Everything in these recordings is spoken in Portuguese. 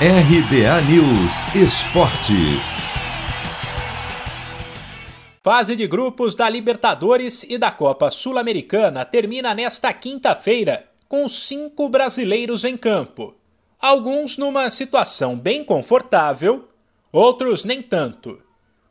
RBA News Esporte. Fase de grupos da Libertadores e da Copa Sul-Americana termina nesta quinta-feira, com cinco brasileiros em campo. Alguns numa situação bem confortável, outros nem tanto.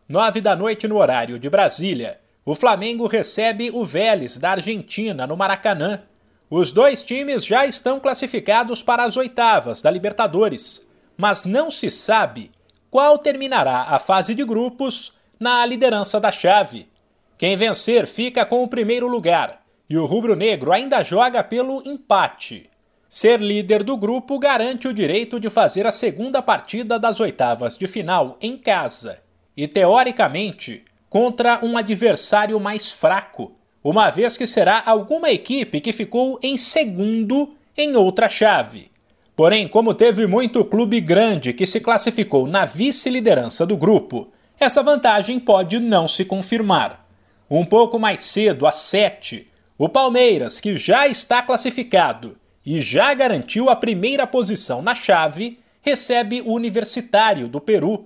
Nove da noite no horário de Brasília, o Flamengo recebe o Vélez da Argentina no Maracanã. Os dois times já estão classificados para as oitavas da Libertadores mas não se sabe qual terminará a fase de grupos na liderança da chave. Quem vencer fica com o primeiro lugar e o rubro-negro ainda joga pelo empate. Ser líder do grupo garante o direito de fazer a segunda partida das oitavas de final em casa e, teoricamente, contra um adversário mais fraco, uma vez que será alguma equipe que ficou em segundo em outra chave. Porém, como teve muito clube grande que se classificou na vice-liderança do grupo, essa vantagem pode não se confirmar. Um pouco mais cedo, às 7, o Palmeiras, que já está classificado e já garantiu a primeira posição na chave, recebe o Universitário do Peru.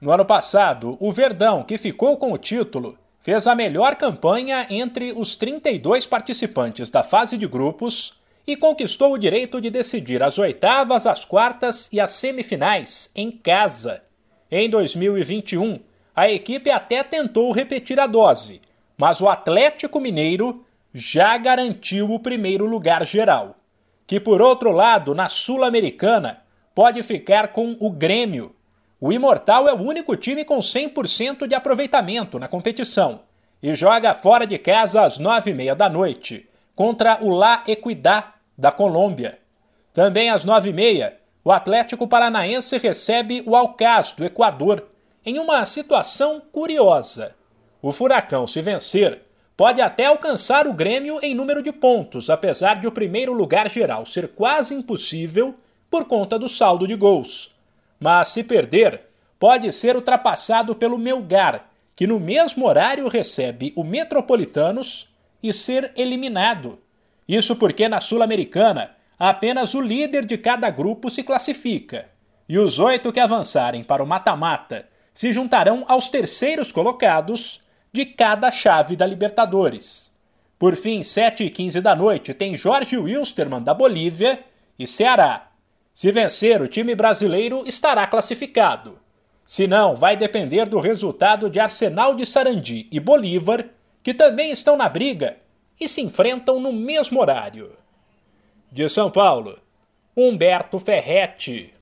No ano passado, o Verdão, que ficou com o título, fez a melhor campanha entre os 32 participantes da fase de grupos e conquistou o direito de decidir as oitavas, as quartas e as semifinais em casa. Em 2021, a equipe até tentou repetir a dose, mas o Atlético Mineiro já garantiu o primeiro lugar geral, que por outro lado, na Sul-Americana, pode ficar com o Grêmio. O Imortal é o único time com 100% de aproveitamento na competição e joga fora de casa às nove e meia da noite contra o La Equidad da Colômbia. Também às nove e meia, o Atlético Paranaense recebe o Alcaz, do Equador, em uma situação curiosa. O Furacão, se vencer, pode até alcançar o Grêmio em número de pontos, apesar de o primeiro lugar geral ser quase impossível por conta do saldo de gols. Mas se perder, pode ser ultrapassado pelo Melgar, que no mesmo horário recebe o Metropolitanos e ser eliminado. Isso porque na Sul-Americana apenas o líder de cada grupo se classifica, e os oito que avançarem para o mata-mata se juntarão aos terceiros colocados de cada chave da Libertadores. Por fim, 7 e 15 da noite, tem Jorge Wilstermann da Bolívia e Ceará. Se vencer, o time brasileiro estará classificado. Se não, vai depender do resultado de Arsenal de Sarandi e Bolívar, que também estão na briga e se enfrentam no mesmo horário. De São Paulo, Humberto Ferretti.